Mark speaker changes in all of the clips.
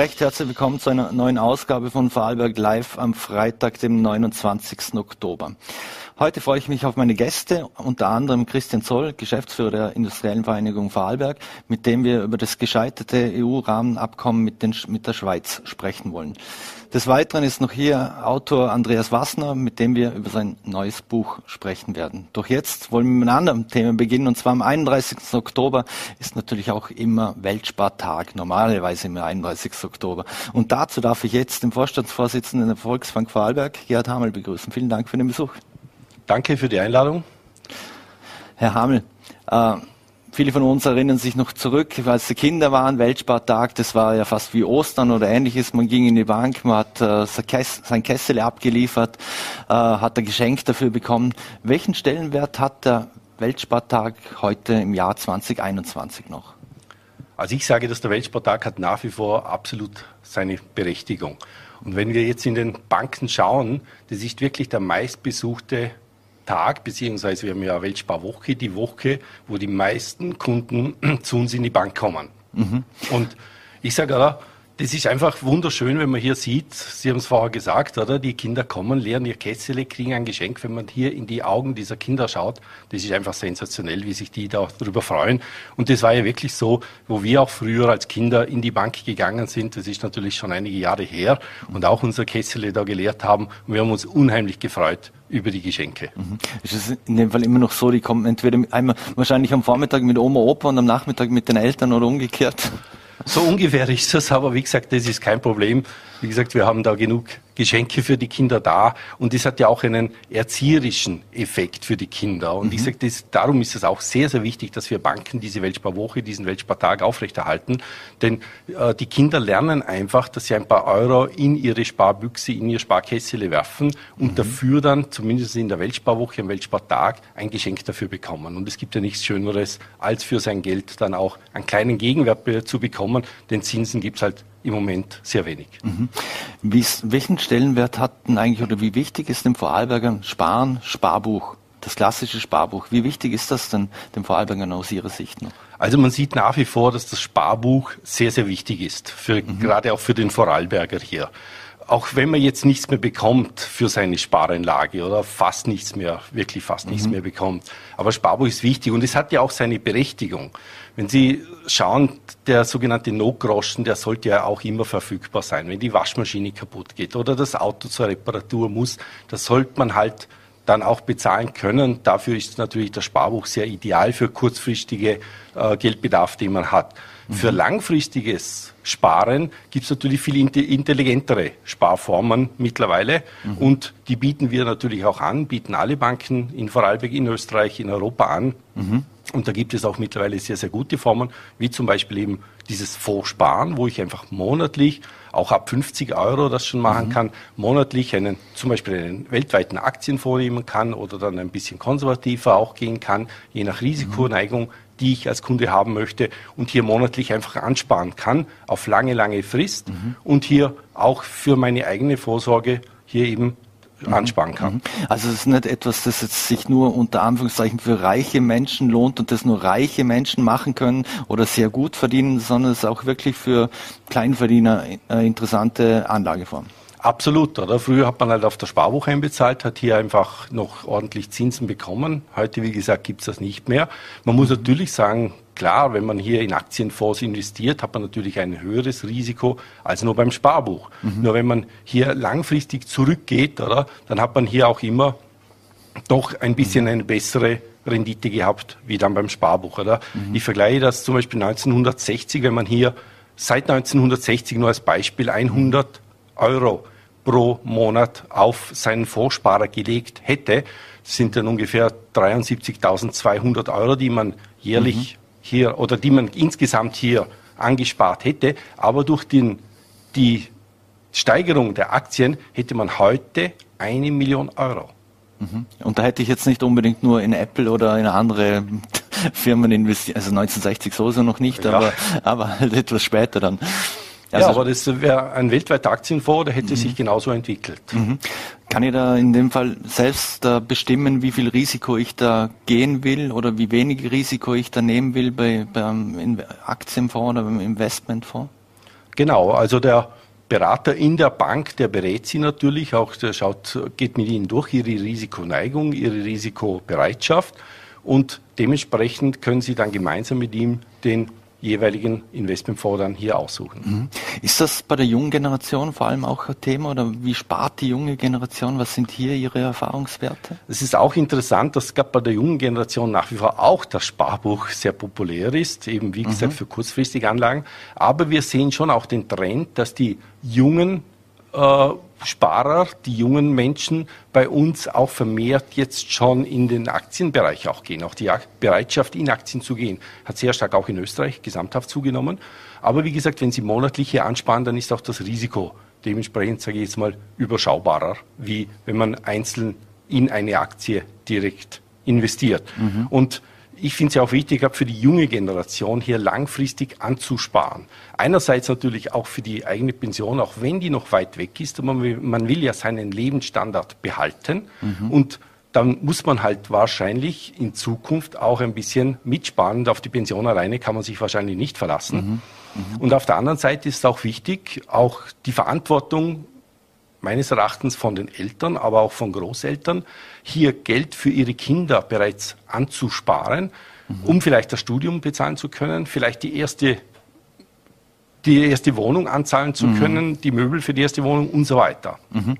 Speaker 1: recht herzlich willkommen zu einer neuen Ausgabe von Vorarlberg Live am Freitag, dem 29. Oktober. Heute freue ich mich auf meine Gäste, unter anderem Christian Zoll, Geschäftsführer der Industriellen Vereinigung Vorarlberg, mit dem wir über das gescheiterte EU-Rahmenabkommen mit, mit der Schweiz sprechen wollen. Des Weiteren ist noch hier Autor Andreas Wassner, mit dem wir über sein neues Buch sprechen werden. Doch jetzt wollen wir mit einem anderen Thema beginnen, und zwar am 31. Oktober ist natürlich auch immer Weltspartag, normalerweise im 31. Oktober. Und dazu darf ich jetzt den Vorstandsvorsitzenden der Volksbank Vorarlberg, Gerhard Hamel, begrüßen. Vielen Dank für den Besuch.
Speaker 2: Danke für die Einladung.
Speaker 1: Herr Hamel, äh, Viele von uns erinnern sich noch zurück, als sie Kinder waren, Weltspartag, das war ja fast wie Ostern oder ähnliches. Man ging in die Bank, man hat äh, sein Kessel abgeliefert, äh, hat ein Geschenk dafür bekommen. Welchen Stellenwert hat der Weltspartag heute im Jahr 2021 noch?
Speaker 2: Also ich sage, dass der Weltspartag hat nach wie vor absolut seine Berechtigung. Und wenn wir jetzt in den Banken schauen, das ist wirklich der meistbesuchte Tag, beziehungsweise wir haben ja Weltsparwoche, die Woche, wo die meisten Kunden zu uns in die Bank kommen. Mhm. Und ich sage, oder, das ist einfach wunderschön, wenn man hier sieht, Sie haben es vorher gesagt, oder? Die Kinder kommen, leeren ihr Kessel, kriegen ein Geschenk. Wenn man hier in die Augen dieser Kinder schaut, das ist einfach sensationell, wie sich die da darüber freuen. Und das war ja wirklich so, wo wir auch früher als Kinder in die Bank gegangen sind. Das ist natürlich schon einige Jahre her und auch unser Kessel da geleert haben. Und wir haben uns unheimlich gefreut über die Geschenke.
Speaker 1: Mhm. Ist es in dem Fall immer noch so, die kommen entweder einmal wahrscheinlich am Vormittag mit Oma, Opa und am Nachmittag mit den Eltern oder umgekehrt?
Speaker 2: So ungefähr ist das, aber wie gesagt, das ist kein Problem. Wie gesagt, wir haben da genug Geschenke für die Kinder da und das hat ja auch einen erzieherischen Effekt für die Kinder. Und mhm. ich sage, das, darum ist es auch sehr, sehr wichtig, dass wir Banken diese Weltsparwoche, diesen Weltspartag aufrechterhalten. Denn äh, die Kinder lernen einfach, dass sie ein paar Euro in ihre Sparbüchse, in ihr Sparkessel werfen und mhm. dafür dann, zumindest in der Weltsparwoche, am Weltspartag, ein Geschenk dafür bekommen. Und es gibt ja nichts Schöneres, als für sein Geld dann auch einen kleinen Gegenwert zu bekommen. Den Zinsen gibt es halt im Moment sehr wenig. Mhm.
Speaker 1: welchen Stellenwert hat denn eigentlich oder wie wichtig ist dem Vorarlbergern Sparen, Sparbuch, das klassische Sparbuch? Wie wichtig ist das denn dem Vorarlbergern aus Ihrer Sicht noch?
Speaker 2: Also man sieht nach wie vor, dass das Sparbuch sehr, sehr wichtig ist, für, mhm. gerade auch für den Vorarlberger hier auch wenn man jetzt nichts mehr bekommt für seine Spareinlage oder fast nichts mehr, wirklich fast mhm. nichts mehr bekommt. Aber Sparbuch ist wichtig und es hat ja auch seine Berechtigung. Wenn Sie schauen, der sogenannte No-Groschen, der sollte ja auch immer verfügbar sein. Wenn die Waschmaschine kaputt geht oder das Auto zur Reparatur muss, das sollte man halt dann auch bezahlen können. Dafür ist natürlich das Sparbuch sehr ideal für kurzfristige äh, Geldbedarf, den man hat. Mhm. Für langfristiges Sparen gibt es natürlich viel intelligentere Sparformen mittlerweile mhm. und die bieten wir natürlich auch an, bieten alle Banken in Vorarlberg, in Österreich, in Europa an. Mhm. Und da gibt es auch mittlerweile sehr, sehr gute Formen, wie zum Beispiel eben dieses Fondssparen, wo ich einfach monatlich, auch ab 50 Euro das schon machen mhm. kann, monatlich einen, zum Beispiel einen weltweiten Aktienfonds nehmen kann oder dann ein bisschen konservativer auch gehen kann, je nach Risikoneigung, die ich als Kunde haben möchte und hier monatlich einfach ansparen kann auf lange, lange Frist mhm. und hier auch für meine eigene Vorsorge hier eben Mhm. ansparen kann. Mhm.
Speaker 1: Also es ist nicht etwas, das jetzt sich nur unter Anführungszeichen für reiche Menschen lohnt und das nur reiche Menschen machen können oder sehr gut verdienen, sondern es ist auch wirklich für Kleinverdiener eine interessante Anlageform.
Speaker 2: Absolut, oder? Früher hat man halt auf der Sparbuch einbezahlt, hat hier einfach noch ordentlich Zinsen bekommen. Heute, wie gesagt, gibt's das nicht mehr. Man muss natürlich sagen, klar, wenn man hier in Aktienfonds investiert, hat man natürlich ein höheres Risiko als nur beim Sparbuch. Mhm. Nur wenn man hier langfristig zurückgeht, oder, dann hat man hier auch immer doch ein bisschen eine bessere Rendite gehabt, wie dann beim Sparbuch, oder? Mhm. Ich vergleiche das zum Beispiel 1960, wenn man hier seit 1960 nur als Beispiel 100 Euro pro Monat auf seinen Fondssparer gelegt hätte, sind dann ungefähr 73.200 Euro, die man jährlich mhm. hier oder die man insgesamt hier angespart hätte. Aber durch den, die Steigerung der Aktien hätte man heute eine Million Euro.
Speaker 1: Mhm. Und da hätte ich jetzt nicht unbedingt nur in Apple oder in andere Firmen investiert, also 1960 sowieso noch nicht, ja. aber, aber halt etwas später dann.
Speaker 2: Also ja, aber das wäre ein weltweiter Aktienfonds, der hätte mhm. sich genauso entwickelt. Mhm.
Speaker 1: Kann ich da in dem Fall selbst bestimmen, wie viel Risiko ich da gehen will oder wie wenig Risiko ich da nehmen will bei, beim Aktienfonds oder beim Investmentfonds?
Speaker 2: Genau, also der Berater in der Bank, der berät Sie natürlich auch, der schaut, geht mit Ihnen durch Ihre Risikoneigung, Ihre Risikobereitschaft und dementsprechend können Sie dann gemeinsam mit ihm den jeweiligen Investmentfonds dann hier aussuchen. Mhm.
Speaker 1: Ist das bei der jungen Generation vor allem auch ein Thema oder wie spart die junge Generation? Was sind hier Ihre Erfahrungswerte?
Speaker 2: Es ist auch interessant, dass gerade bei der jungen Generation nach wie vor auch das Sparbuch sehr populär ist, eben wie gesagt mhm. für kurzfristige Anlagen. Aber wir sehen schon auch den Trend, dass die jungen äh, Sparer, die jungen Menschen bei uns auch vermehrt jetzt schon in den Aktienbereich auch gehen. Auch die Bereitschaft, in Aktien zu gehen, hat sehr stark auch in Österreich gesamthaft zugenommen. Aber wie gesagt, wenn Sie monatlich hier ansparen, dann ist auch das Risiko dementsprechend, sage ich jetzt mal, überschaubarer, wie wenn man einzeln in eine Aktie direkt investiert. Mhm. Und ich finde es ja auch wichtig, für die junge Generation hier langfristig anzusparen. Einerseits natürlich auch für die eigene Pension, auch wenn die noch weit weg ist, man will, man will ja seinen Lebensstandard behalten mhm. und dann muss man halt wahrscheinlich in Zukunft auch ein bisschen mitsparen. Und auf die Pension alleine kann man sich wahrscheinlich nicht verlassen. Mhm. Mhm. Und auf der anderen Seite ist es auch wichtig, auch die Verantwortung meines Erachtens von den Eltern, aber auch von Großeltern, hier Geld für ihre Kinder bereits anzusparen, mhm. um vielleicht das Studium bezahlen zu können, vielleicht die erste die erste Wohnung anzahlen zu mhm. können, die Möbel für die erste Wohnung und so weiter. Mhm.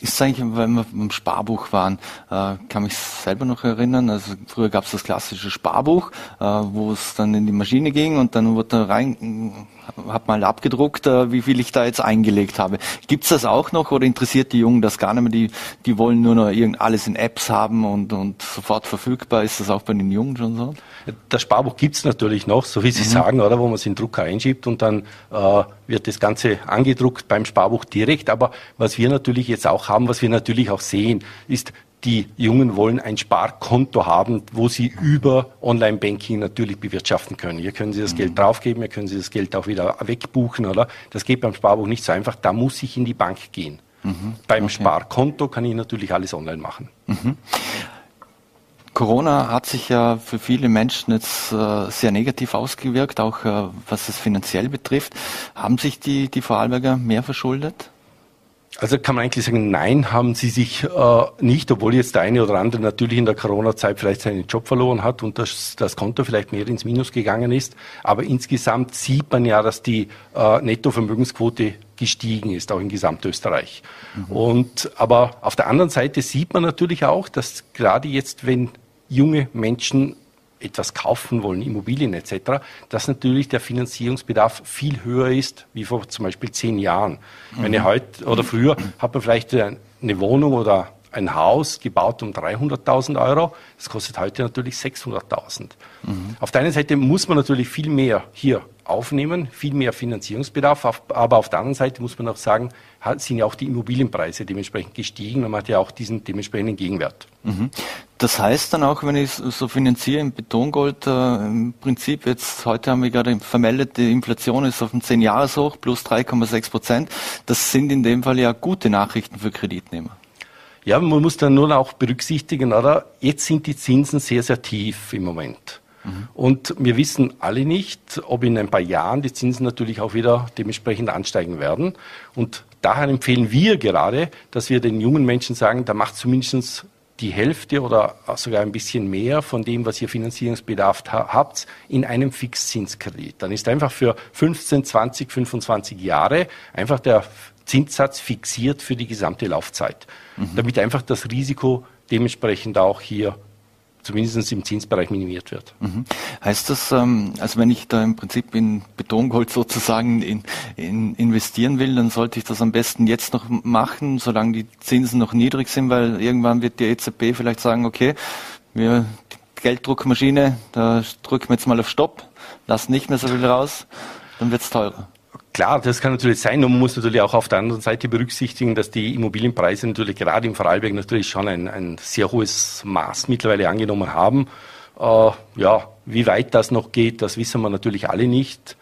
Speaker 1: Ist eigentlich, wenn wir beim Sparbuch waren, äh, kann mich selber noch erinnern, also früher gab es das klassische Sparbuch, äh, wo es dann in die Maschine ging und dann wurde da rein, hat mal abgedruckt, äh, wie viel ich da jetzt eingelegt habe. Gibt's das auch noch oder interessiert die Jungen das gar nicht mehr? Die, die wollen nur noch irgend alles in Apps haben und, und sofort verfügbar. Ist das auch bei den Jungen schon so?
Speaker 2: Das Sparbuch gibt's natürlich noch, so wie Sie mhm. sagen, oder, wo man es in den Drucker einschiebt und dann wird das Ganze angedruckt beim Sparbuch direkt. Aber was wir natürlich jetzt auch haben, was wir natürlich auch sehen, ist, die Jungen wollen ein Sparkonto haben, wo sie über Online-Banking natürlich bewirtschaften können. Hier können sie das mhm. Geld draufgeben, hier können sie das Geld auch wieder wegbuchen, oder? Das geht beim Sparbuch nicht so einfach. Da muss ich in die Bank gehen. Mhm. Beim okay. Sparkonto kann ich natürlich alles online machen. Mhm.
Speaker 1: Corona hat sich ja für viele Menschen jetzt äh, sehr negativ ausgewirkt, auch äh, was es finanziell betrifft. Haben sich die, die Vorarlberger mehr verschuldet?
Speaker 2: Also kann man eigentlich sagen, nein, haben sie sich äh, nicht, obwohl jetzt der eine oder andere natürlich in der Corona-Zeit vielleicht seinen Job verloren hat und das, das Konto vielleicht mehr ins Minus gegangen ist. Aber insgesamt sieht man ja, dass die äh, Nettovermögensquote gestiegen ist, auch in Gesamtösterreich. Mhm. Und aber auf der anderen Seite sieht man natürlich auch, dass gerade jetzt, wenn junge Menschen etwas kaufen wollen, Immobilien etc., dass natürlich der Finanzierungsbedarf viel höher ist wie vor zum Beispiel zehn Jahren. Mhm. Wenn ihr heute oder früher hat man vielleicht eine Wohnung oder ein Haus gebaut um 300.000 Euro. Das kostet heute natürlich 600.000. Mhm. Auf der einen Seite muss man natürlich viel mehr hier aufnehmen, viel mehr Finanzierungsbedarf, aber auf der anderen Seite muss man auch sagen, sind ja auch die Immobilienpreise dementsprechend gestiegen und man hat ja auch diesen dementsprechenden Gegenwert. Mhm.
Speaker 1: Das heißt dann auch, wenn ich so finanziere im Betongold, äh, im Prinzip jetzt, heute haben wir gerade vermeldet, die Inflation ist auf dem 10-Jahres-Hoch plus 3,6 Prozent. Das sind in dem Fall ja gute Nachrichten für Kreditnehmer.
Speaker 2: Ja, man muss dann nur auch berücksichtigen, oder? Jetzt sind die Zinsen sehr, sehr tief im Moment. Mhm. Und wir wissen alle nicht, ob in ein paar Jahren die Zinsen natürlich auch wieder dementsprechend ansteigen werden. Und daher empfehlen wir gerade, dass wir den jungen Menschen sagen, da macht zumindest die Hälfte oder sogar ein bisschen mehr von dem, was ihr Finanzierungsbedarf habt, in einem Fixzinskredit. Dann ist einfach für 15, 20, 25 Jahre einfach der Zinssatz fixiert für die gesamte Laufzeit, mhm. damit einfach das Risiko dementsprechend auch hier zumindest im Zinsbereich minimiert wird. Mhm.
Speaker 1: Heißt das, ähm, also wenn ich da im Prinzip in Betongold sozusagen in, in investieren will, dann sollte ich das am besten jetzt noch machen, solange die Zinsen noch niedrig sind, weil irgendwann wird die EZB vielleicht sagen, okay, wir die Gelddruckmaschine, da drücken wir jetzt mal auf Stopp, lassen nicht mehr so viel raus, dann wird es teurer.
Speaker 2: Klar, das kann natürlich sein und man muss natürlich auch auf der anderen Seite berücksichtigen, dass die Immobilienpreise natürlich gerade im Vorarlberg natürlich schon ein, ein sehr hohes Maß mittlerweile angenommen haben. Äh, ja, wie weit das noch geht, das wissen wir natürlich alle nicht.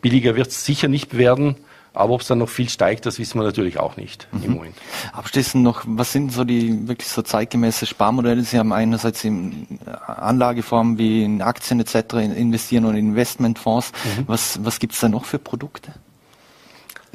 Speaker 2: Billiger wird es sicher nicht werden. Aber ob es dann noch viel steigt, das wissen wir natürlich auch nicht mhm. im Moment.
Speaker 1: Abschließend noch, was sind so die wirklich so zeitgemäße Sparmodelle? Sie haben einerseits in Anlageformen wie in Aktien etc. investieren und Investmentfonds. Mhm. Was, was gibt es da noch für Produkte?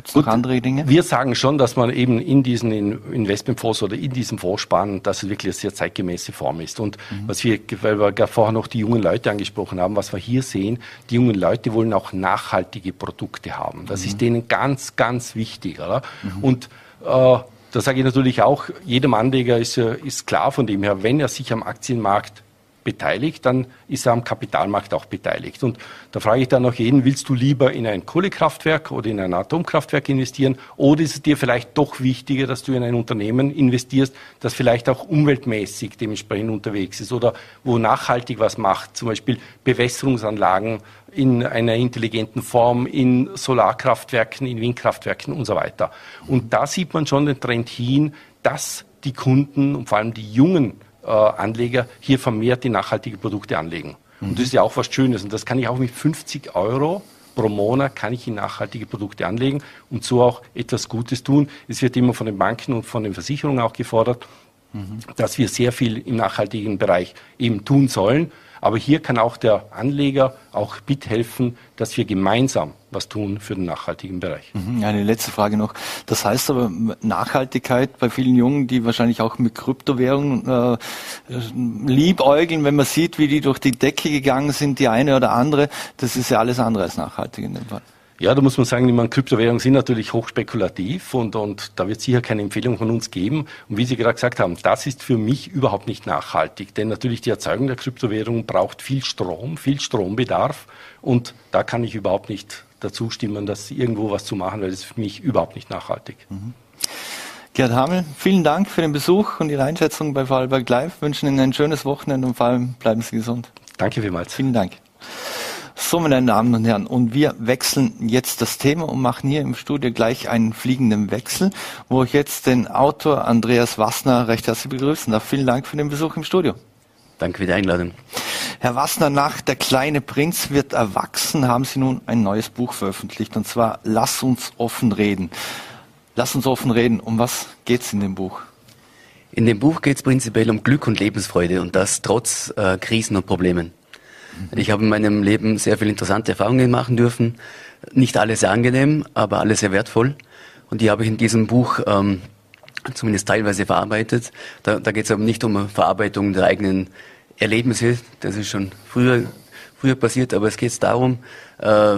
Speaker 2: Gibt es noch andere Dinge? Wir sagen schon, dass man eben in diesen Investmentfonds oder in diesem Fonds sparen, dass es wirklich eine sehr zeitgemäße Form ist. Und mhm. was wir, weil wir vorher noch die jungen Leute angesprochen haben, was wir hier sehen, die jungen Leute wollen auch nachhaltige Produkte haben. Das mhm. ist denen ganz, ganz wichtig. Oder? Mhm. Und äh, da sage ich natürlich auch, jedem Anleger ist, ist klar von dem her, wenn er sich am Aktienmarkt beteiligt, dann ist er am Kapitalmarkt auch beteiligt. Und da frage ich dann auch jeden, willst du lieber in ein Kohlekraftwerk oder in ein Atomkraftwerk investieren oder ist es dir vielleicht doch wichtiger, dass du in ein Unternehmen investierst, das vielleicht auch umweltmäßig dementsprechend unterwegs ist oder wo nachhaltig was macht, zum Beispiel Bewässerungsanlagen in einer intelligenten Form, in Solarkraftwerken, in Windkraftwerken und so weiter. Und da sieht man schon den Trend hin, dass die Kunden und vor allem die jungen Anleger hier vermehrt die nachhaltige Produkte anlegen. Mhm. Und das ist ja auch was Schönes. Und das kann ich auch mit 50 Euro pro Monat kann ich in nachhaltige Produkte anlegen und so auch etwas Gutes tun. Es wird immer von den Banken und von den Versicherungen auch gefordert, mhm. dass wir sehr viel im nachhaltigen Bereich eben tun sollen. Aber hier kann auch der Anleger auch mithelfen, dass wir gemeinsam was tun für den nachhaltigen Bereich.
Speaker 1: Mhm, eine letzte Frage noch. Das heißt aber Nachhaltigkeit bei vielen Jungen, die wahrscheinlich auch mit Kryptowährungen äh, liebäugeln, wenn man sieht, wie die durch die Decke gegangen sind, die eine oder andere, das ist ja alles andere als nachhaltig in dem Fall.
Speaker 2: Ja, da muss man sagen, meine, Kryptowährungen sind natürlich hochspekulativ und, und da wird sicher keine Empfehlung von uns geben. Und wie Sie gerade gesagt haben, das ist für mich überhaupt nicht nachhaltig, denn natürlich die Erzeugung der Kryptowährung braucht viel Strom, viel Strombedarf und da kann ich überhaupt nicht dazu stimmen, das irgendwo was zu machen, weil das ist für mich überhaupt nicht nachhaltig. Mhm.
Speaker 1: Gerd Hamel, vielen Dank für den Besuch und Ihre Einschätzung bei Vorarlberg Live. Wünschen Ihnen ein schönes Wochenende und vor allem bleiben Sie gesund.
Speaker 2: Danke vielmals.
Speaker 1: Vielen Dank. So, meine Damen und Herren, und wir wechseln jetzt das Thema und machen hier im Studio gleich einen fliegenden Wechsel, wo ich jetzt den Autor Andreas Wassner recht herzlich begrüßen darf. Vielen Dank für den Besuch im Studio.
Speaker 3: Danke für die Einladung.
Speaker 1: Herr Wassner, nach Der kleine Prinz wird erwachsen, haben Sie nun ein neues Buch veröffentlicht, und zwar Lass uns offen reden. Lass uns offen reden. Um was geht es in dem Buch?
Speaker 3: In dem Buch geht es prinzipiell um Glück und Lebensfreude und das trotz äh, Krisen und Problemen. Ich habe in meinem Leben sehr viele interessante Erfahrungen machen dürfen. Nicht alle sehr angenehm, aber alle sehr wertvoll. Und die habe ich in diesem Buch ähm, zumindest teilweise verarbeitet. Da, da geht es aber nicht um Verarbeitung der eigenen Erlebnisse. Das ist schon früher, früher passiert, aber es geht darum, äh,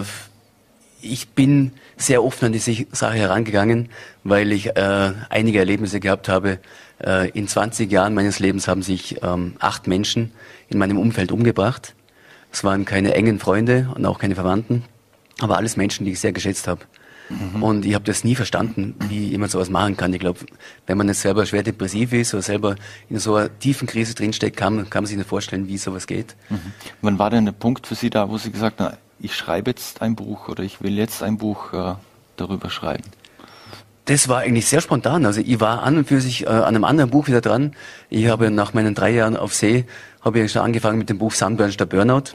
Speaker 3: ich bin sehr offen an diese Sache herangegangen, weil ich äh, einige Erlebnisse gehabt habe. Äh, in 20 Jahren meines Lebens haben sich ähm, acht Menschen in meinem Umfeld umgebracht. Es waren keine engen Freunde und auch keine Verwandten, aber alles Menschen, die ich sehr geschätzt habe. Mhm. Und ich habe das nie verstanden, wie jemand sowas machen kann. Ich glaube, wenn man jetzt selber schwer depressiv ist oder selber in so einer tiefen Krise drinsteckt, kann, kann man sich nicht vorstellen, wie sowas geht.
Speaker 1: Mhm. Wann war denn der Punkt für Sie da, wo Sie gesagt haben, ich schreibe jetzt ein Buch oder ich will jetzt ein Buch äh, darüber schreiben?
Speaker 3: Das war eigentlich sehr spontan. Also ich war an und für sich äh, an einem anderen Buch wieder dran. Ich habe nach meinen drei Jahren auf See habe ich schon angefangen mit dem Buch Sunburn statt Burnout.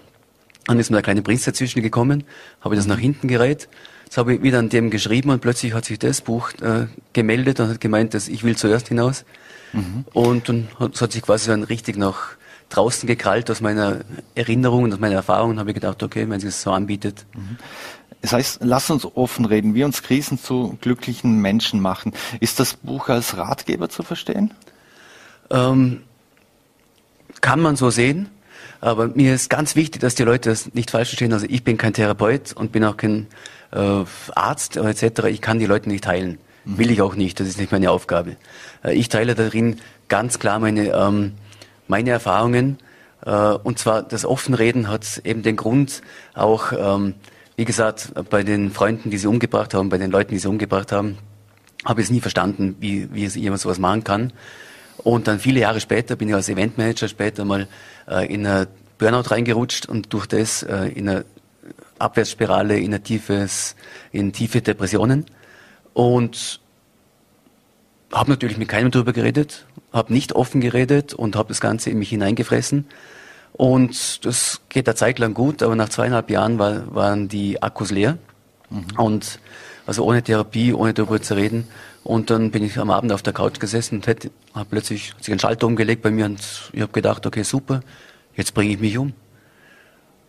Speaker 3: Dann ist mir der kleine Prinz dazwischen gekommen, habe das nach hinten gereiht. Jetzt habe ich wieder an dem geschrieben und plötzlich hat sich das Buch äh, gemeldet und hat gemeint, dass ich will zuerst hinaus. Mhm. Und dann hat, hat sich quasi dann richtig nach draußen gekrallt aus meiner Erinnerung und aus meiner Erfahrung und habe ich gedacht, okay, wenn sie es so anbietet. Mhm.
Speaker 1: Das heißt, lass uns offen reden, wie uns Krisen zu glücklichen Menschen machen. Ist das Buch als Ratgeber zu verstehen?
Speaker 3: Ähm, kann man so sehen. Aber mir ist ganz wichtig, dass die Leute das nicht falsch verstehen. Also ich bin kein Therapeut und bin auch kein äh, Arzt etc. Ich kann die Leute nicht heilen. Mhm. Will ich auch nicht. Das ist nicht meine Aufgabe. Äh, ich teile darin ganz klar meine, ähm, meine Erfahrungen. Äh, und zwar das Offenreden hat eben den Grund, auch, ähm, wie gesagt, bei den Freunden, die sie umgebracht haben, bei den Leuten, die sie umgebracht haben, habe ich es nie verstanden, wie, wie jemand sowas machen kann. Und dann viele Jahre später bin ich als Eventmanager später mal äh, in eine Burnout reingerutscht und durch das äh, in eine Abwärtsspirale, in, ein tiefes, in tiefe Depressionen. Und habe natürlich mit keinem drüber geredet, habe nicht offen geredet und habe das Ganze in mich hineingefressen. Und das geht eine Zeit lang gut, aber nach zweieinhalb Jahren war, waren die Akkus leer. Mhm. Und also ohne Therapie, ohne darüber zu reden. Und dann bin ich am Abend auf der Couch gesessen und hätte, habe plötzlich sich einen Schalter umgelegt bei mir und ich habe gedacht, okay, super, jetzt bringe ich mich um.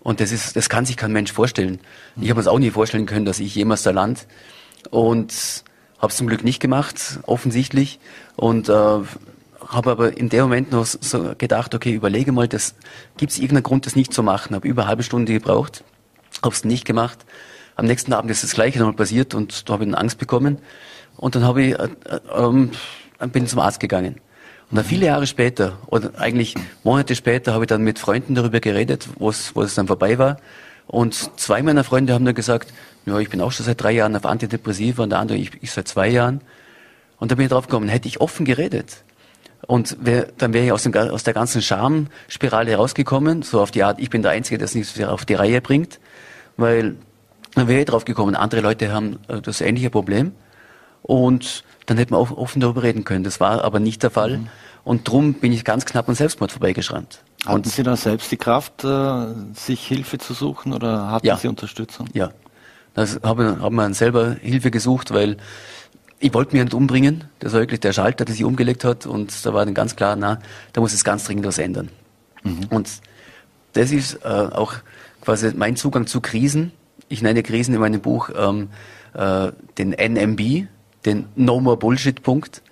Speaker 3: Und das ist, das kann sich kein Mensch vorstellen. Ich habe es auch nie vorstellen können, dass ich jemals da land. und habe es zum Glück nicht gemacht, offensichtlich. Und äh, habe aber in dem Moment noch so gedacht, okay, überlege mal, gibt es irgendeinen Grund, das nicht zu machen? Habe über eine halbe Stunde gebraucht, habe es nicht gemacht. Am nächsten Abend ist das Gleiche nochmal passiert und da habe ich dann Angst bekommen. Und dann habe ich, äh, äh, äh, bin zum Arzt gegangen. Und dann viele Jahre später, oder eigentlich Monate später, habe ich dann mit Freunden darüber geredet, wo es dann vorbei war. Und zwei meiner Freunde haben dann gesagt, ja, ich bin auch schon seit drei Jahren auf Antidepressiva und der andere, ich, ich seit zwei Jahren. Und da bin ich drauf gekommen, hätte ich offen geredet. Und wär, dann wäre ich aus, dem, aus der ganzen Schamspirale herausgekommen, so auf die Art, ich bin der Einzige, der es nicht auf die Reihe bringt. Weil dann wäre ich drauf gekommen, andere Leute haben äh, das ähnliche Problem. Und dann hätte man auch offen darüber reden können. Das war aber nicht der Fall. Mhm. Und drum bin ich ganz knapp an Selbstmord vorbeigeschrammt.
Speaker 1: Hatten Sie da selbst die Kraft, äh, sich Hilfe zu suchen oder hatten ja. Sie Unterstützung?
Speaker 3: Ja, das haben, haben wir selber Hilfe gesucht, weil ich wollte mich nicht umbringen. Das war wirklich der Schalter, der sich umgelegt hat. Und da war dann ganz klar, na, da muss es ganz dringend was ändern. Mhm. Und das ist äh, auch quasi mein Zugang zu Krisen. Ich nenne Krisen in meinem Buch ähm, äh, den NMB, den No More Bullshit Punkt,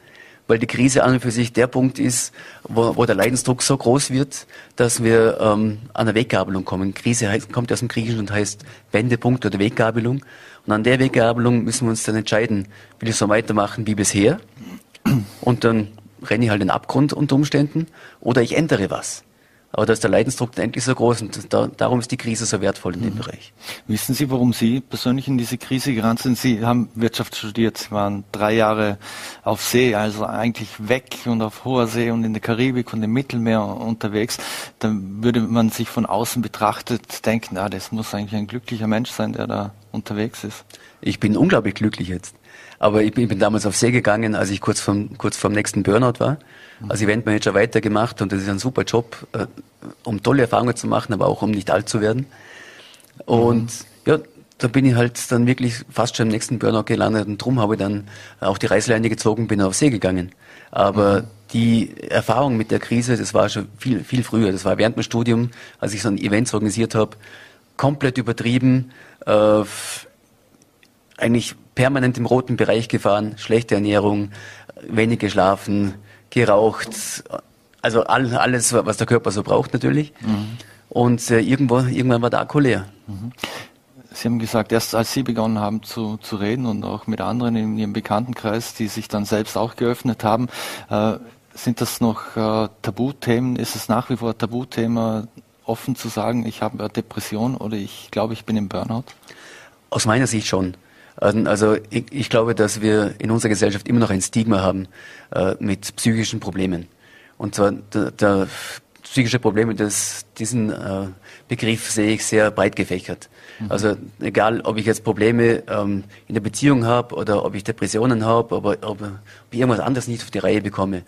Speaker 3: weil die Krise an und für sich der Punkt ist, wo, wo der Leidensdruck so groß wird, dass wir ähm, an eine Weggabelung kommen. Krise heißt, kommt aus dem Griechischen und heißt Wendepunkt oder Weggabelung. Und an der Weggabelung müssen wir uns dann entscheiden, will ich so weitermachen wie bisher? Und dann renne ich halt in den Abgrund unter Umständen oder ich ändere was. Aber da ist der Leidensdruck endlich so groß und da, darum ist die Krise so wertvoll in dem mhm. Bereich.
Speaker 1: Wissen Sie, warum Sie persönlich in diese Krise gerannt sind? Sie haben Wirtschaft studiert, waren drei Jahre auf See, also eigentlich weg und auf hoher See und in der Karibik und im Mittelmeer unterwegs. Dann würde man sich von außen betrachtet denken, ah, das muss eigentlich ein glücklicher Mensch sein, der da unterwegs ist.
Speaker 3: Ich bin unglaublich glücklich jetzt. Aber ich bin, ich bin damals auf See gegangen, als ich kurz vom, kurz vom nächsten Burnout war. Als Eventmanager weitergemacht und das ist ein super Job, äh, um tolle Erfahrungen zu machen, aber auch um nicht alt zu werden. Und mhm. ja, da bin ich halt dann wirklich fast schon im nächsten Burnout gelandet und drum habe ich dann auch die Reißleine gezogen, bin auf See gegangen. Aber mhm. die Erfahrung mit der Krise, das war schon viel, viel früher. Das war während dem Studium, als ich so ein Event organisiert habe, komplett übertrieben, äh, eigentlich permanent im roten Bereich gefahren, schlechte Ernährung, wenig geschlafen, geraucht, also all, alles, was der Körper so braucht natürlich. Mhm. Und äh, irgendwo, irgendwann war der Akku leer. Mhm.
Speaker 1: Sie haben gesagt, erst als Sie begonnen haben zu, zu reden und auch mit anderen in Ihrem Bekanntenkreis, die sich dann selbst auch geöffnet haben, äh, sind das noch äh, Tabuthemen? Ist es nach wie vor Tabuthema, offen zu sagen, ich habe eine Depression oder ich glaube, ich bin im Burnout?
Speaker 3: Aus meiner Sicht schon. Ähm, also ich, ich, glaube, dass wir in unserer Gesellschaft immer noch ein Stigma haben äh, mit psychischen Problemen. Und zwar der, der psychische Probleme, das, diesen äh, Begriff sehe ich sehr breit gefächert. Mhm. Also egal, ob ich jetzt Probleme ähm, in der Beziehung habe oder ob ich Depressionen habe, aber ob, ob ich irgendwas anderes nicht auf die Reihe bekomme.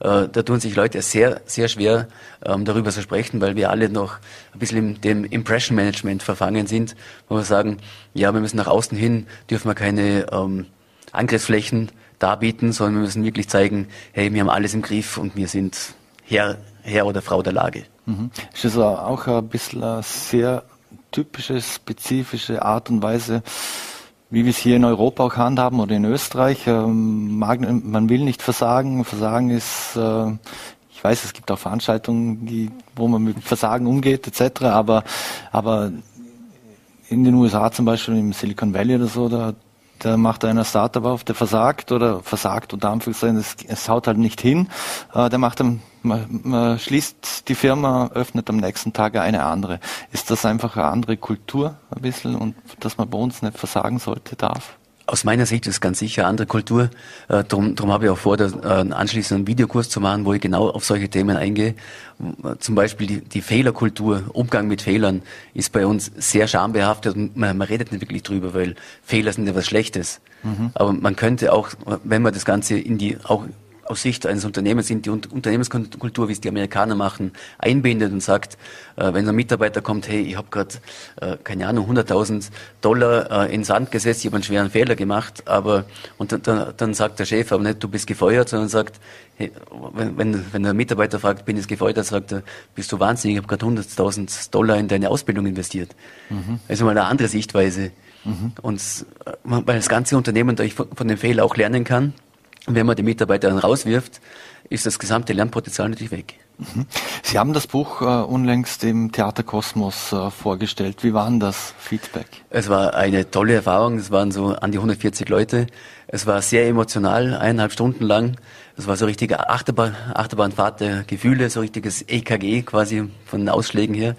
Speaker 3: Äh, da tun sich Leute sehr, sehr schwer, ähm, darüber zu sprechen, weil wir alle noch ein bisschen im dem Impression Management verfangen sind, wo wir sagen, ja, wir müssen nach außen hin, dürfen wir keine ähm, Angriffsflächen darbieten, sondern wir müssen wirklich zeigen, hey, wir haben alles im Griff und wir sind Herr, Herr oder Frau der Lage.
Speaker 1: Mhm. Ist auch ein bisschen eine sehr typische, spezifische Art und Weise, wie wir es hier in Europa auch handhaben oder in Österreich. Ähm, man will nicht versagen. Versagen ist, äh, ich weiß, es gibt auch Veranstaltungen, die, wo man mit Versagen umgeht etc. Aber, aber in den USA zum Beispiel im Silicon Valley oder so, da da macht einer Startup auf, der versagt oder versagt unter Anführungszeichen, es, es haut halt nicht hin. Äh, der macht dann, man, man schließt die Firma, öffnet am nächsten Tag eine andere. Ist das einfach eine andere Kultur ein bisschen und dass man bei uns nicht versagen sollte, darf?
Speaker 3: Aus meiner Sicht ist es ganz sicher eine andere Kultur. Äh, darum, darum habe ich auch vor, da, äh, anschließend einen Videokurs zu machen, wo ich genau auf solche Themen eingehe. Zum Beispiel die, die Fehlerkultur, Umgang mit Fehlern ist bei uns sehr schambehaftet und man, man redet nicht wirklich drüber, weil Fehler sind ja was Schlechtes. Mhm. Aber man könnte auch, wenn man das Ganze in die, auch aus Sicht eines Unternehmens in die Unternehmenskultur, wie es die Amerikaner machen, einbindet und sagt, äh, wenn ein Mitarbeiter kommt, hey, ich habe gerade, äh, keine Ahnung, 100.000 Dollar äh, in Sand gesetzt, ich habe einen schweren Fehler gemacht, aber und dann, dann sagt der Chef aber nicht, du bist gefeuert, sondern sagt, hey, wenn, wenn, wenn der Mitarbeiter fragt, bin ich gefeuert, dann sagt er, bist du wahnsinnig, ich habe gerade 100.000 Dollar in deine Ausbildung investiert. Mhm. Also mal eine andere Sichtweise. Mhm. Und äh, weil das ganze Unternehmen von, von dem Fehler auch lernen kann. Und wenn man die Mitarbeiter dann rauswirft, ist das gesamte Lernpotenzial natürlich weg.
Speaker 1: Mhm. Sie haben das Buch äh, unlängst im Theater Kosmos äh, vorgestellt. Wie war denn das Feedback?
Speaker 3: Es war eine tolle Erfahrung. Es waren so an die 140 Leute. Es war sehr emotional, eineinhalb Stunden lang. Es war so richtige Achterbahn, Achterbahnfahrt der Gefühle, so richtiges EKG quasi von den Ausschlägen her.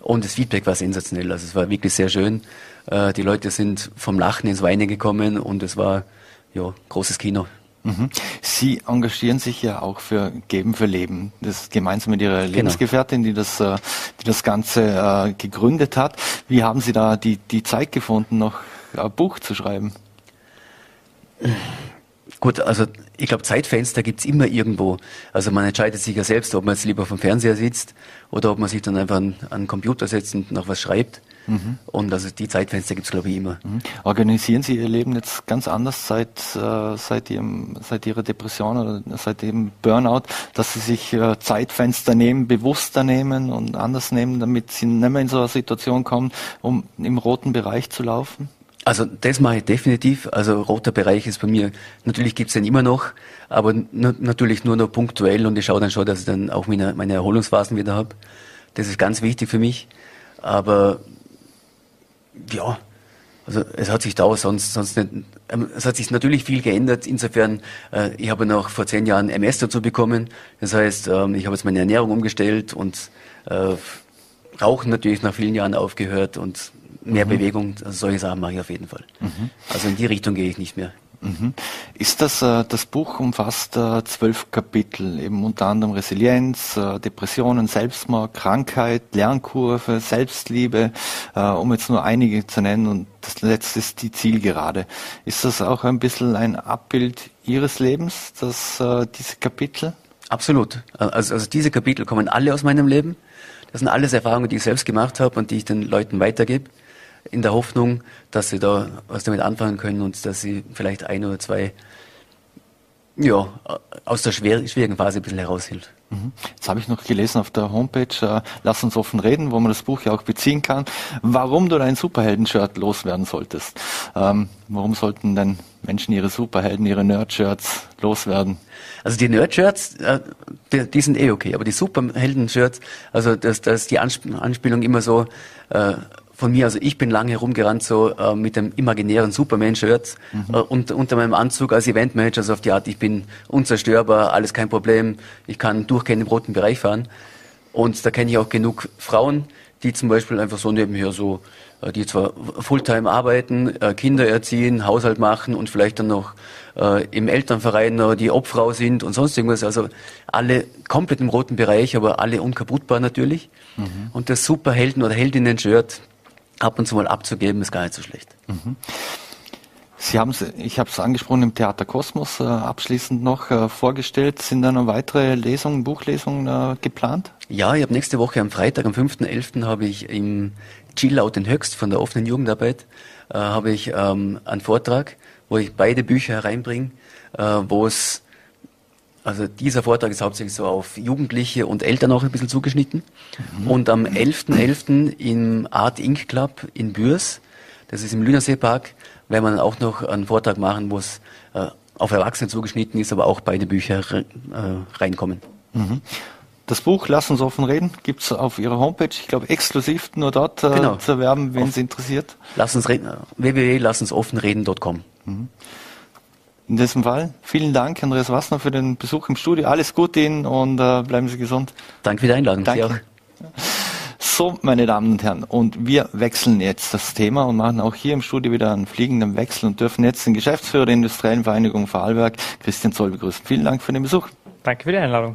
Speaker 3: Und das Feedback war sensationell. Also es war wirklich sehr schön. Äh, die Leute sind vom Lachen ins Weinen gekommen und es war ja großes Kino.
Speaker 1: Mhm. Sie engagieren sich ja auch für Geben für Leben. Das gemeinsam mit Ihrer genau. Lebensgefährtin, die das, äh, die das Ganze äh, gegründet hat. Wie haben Sie da die, die Zeit gefunden, noch ein Buch zu schreiben?
Speaker 3: Gut, also ich glaube, Zeitfenster gibt's immer irgendwo. Also man entscheidet sich ja selbst, ob man jetzt lieber vom Fernseher sitzt oder ob man sich dann einfach an, an den Computer setzt und noch was schreibt. Mhm. Und also die Zeitfenster gibt's glaube ich, immer. Mhm.
Speaker 1: Organisieren Sie Ihr Leben jetzt ganz anders seit, äh, seit, Ihrem, seit Ihrer Depression oder seit dem Burnout, dass Sie sich äh, Zeitfenster nehmen, bewusster nehmen und anders nehmen, damit Sie nicht mehr in so eine Situation kommen, um im roten Bereich zu laufen?
Speaker 3: Also das mache ich definitiv. Also roter Bereich ist bei mir, natürlich gibt's den immer noch, aber natürlich nur noch punktuell und ich schaue dann schon, dass ich dann auch meine, meine Erholungsphasen wieder habe. Das ist ganz wichtig für mich. Aber ja, also es hat sich da sonst, sonst nicht, ähm, es hat sich natürlich viel geändert. Insofern, äh, ich habe noch vor zehn Jahren MS dazu bekommen. Das heißt, ähm, ich habe jetzt meine Ernährung umgestellt und äh, Rauchen natürlich nach vielen Jahren aufgehört und mehr mhm. Bewegung, also solche Sachen mache ich auf jeden Fall. Mhm. Also in die Richtung gehe ich nicht mehr.
Speaker 1: Mhm. Ist das, äh, das Buch umfasst äh, zwölf Kapitel, eben unter anderem Resilienz, äh, Depressionen, Selbstmord, Krankheit, Lernkurve, Selbstliebe, um jetzt nur einige zu nennen und das letzte ist die Zielgerade. Ist das auch ein bisschen ein Abbild Ihres Lebens, das, äh, diese Kapitel?
Speaker 3: Absolut. Also, also diese Kapitel kommen alle aus meinem Leben. Das sind alles Erfahrungen, die ich selbst gemacht habe und die ich den Leuten weitergebe in der Hoffnung, dass sie da was damit anfangen können und dass sie vielleicht ein oder zwei ja, aus der schwierigen Phase ein bisschen heraushilft.
Speaker 1: Mhm. Jetzt habe ich noch gelesen auf der Homepage, äh, Lass uns offen reden, wo man das Buch ja auch beziehen kann, warum du dein Superhelden-Shirt loswerden solltest. Ähm, warum sollten denn Menschen ihre Superhelden, ihre Nerd-Shirts loswerden?
Speaker 3: Also die Nerd-Shirts, äh, die, die, sind eh okay, aber die Superhelden-Shirts, also das, das ist die Anspielung immer so, äh, von mir, also ich bin lange herumgerannt so äh, mit dem imaginären Superman-Shirt mhm. äh, und, unter meinem Anzug als Eventmanager, also auf die Art, ich bin unzerstörbar, alles kein Problem, ich kann durchgehend im roten Bereich fahren. Und da kenne ich auch genug Frauen, die zum Beispiel einfach so nebenher so, äh, die zwar Fulltime arbeiten, äh, Kinder erziehen, Haushalt machen und vielleicht dann noch äh, im Elternverein die Obfrau sind und sonst irgendwas. Also alle komplett im roten Bereich, aber alle unkaputtbar natürlich. Mhm. Und das Superhelden- oder Heldinnen-Shirt, ab und zu mal abzugeben, ist gar nicht so schlecht. Mhm.
Speaker 1: Sie haben es, ich habe es angesprochen, im Theater Kosmos äh, abschließend noch äh, vorgestellt. Sind da noch weitere Lesungen, Buchlesungen äh, geplant?
Speaker 3: Ja, ich habe nächste Woche am Freitag, am 5.11. habe ich im Chillout in Höchst von der offenen Jugendarbeit äh, habe ich ähm, einen Vortrag, wo ich beide Bücher hereinbringe, äh, wo es also dieser Vortrag ist hauptsächlich so auf Jugendliche und Eltern auch ein bisschen zugeschnitten. Mhm. Und am 11.11. .11. im Art Ink Club in Bürs, das ist im Lünersee-Park, werden wir dann auch noch einen Vortrag machen, wo es äh, auf Erwachsene zugeschnitten ist, aber auch beide Bücher äh, reinkommen.
Speaker 1: Mhm. Das Buch Lass uns offen reden gibt es auf Ihrer Homepage, ich glaube exklusiv nur dort äh, genau. zu erwerben, wenn es interessiert.
Speaker 3: Lass uns reden, www.lassensoffenreden.com. Mhm.
Speaker 1: In diesem Fall vielen Dank, Andreas Wassner, für den Besuch im Studio. Alles Gute Ihnen und äh, bleiben Sie gesund.
Speaker 3: Danke für die Einladung.
Speaker 1: Danke. So, meine Damen und Herren, und wir wechseln jetzt das Thema und machen auch hier im Studio wieder einen fliegenden Wechsel und dürfen jetzt den Geschäftsführer der Industriellen Vereinigung Vorarlberg, Christian Zoll, begrüßen. Vielen Dank für den Besuch.
Speaker 4: Danke für die Einladung.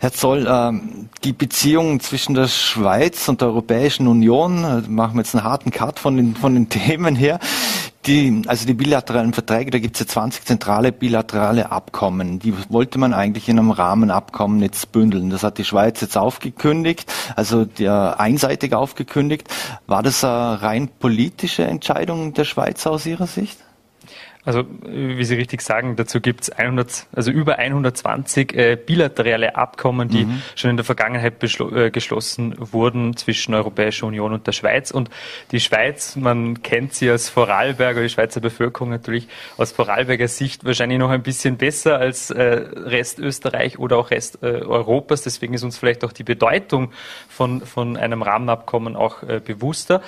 Speaker 1: Herr Zoll, ähm, die Beziehungen zwischen der Schweiz und der Europäischen Union, äh, machen wir jetzt einen harten Cut von den, von den Themen her, die, also die bilateralen Verträge, da gibt es ja 20 zentrale bilaterale Abkommen. Die wollte man eigentlich in einem Rahmenabkommen jetzt bündeln. Das hat die Schweiz jetzt aufgekündigt, also der einseitig aufgekündigt. War das eine rein politische Entscheidung der Schweiz aus Ihrer Sicht?
Speaker 4: Also wie Sie richtig sagen, dazu gibt es 100, also über 120 äh, bilaterale Abkommen, die mhm. schon in der Vergangenheit äh, geschlossen wurden zwischen Europäischer Union und der Schweiz. Und die Schweiz, man kennt sie als Vorarlberger, die Schweizer Bevölkerung natürlich aus Vorarlberger Sicht wahrscheinlich noch ein bisschen besser als äh, Rest Österreich oder auch Rest äh, Europas. Deswegen ist uns vielleicht auch die Bedeutung von, von einem Rahmenabkommen auch äh, bewusster.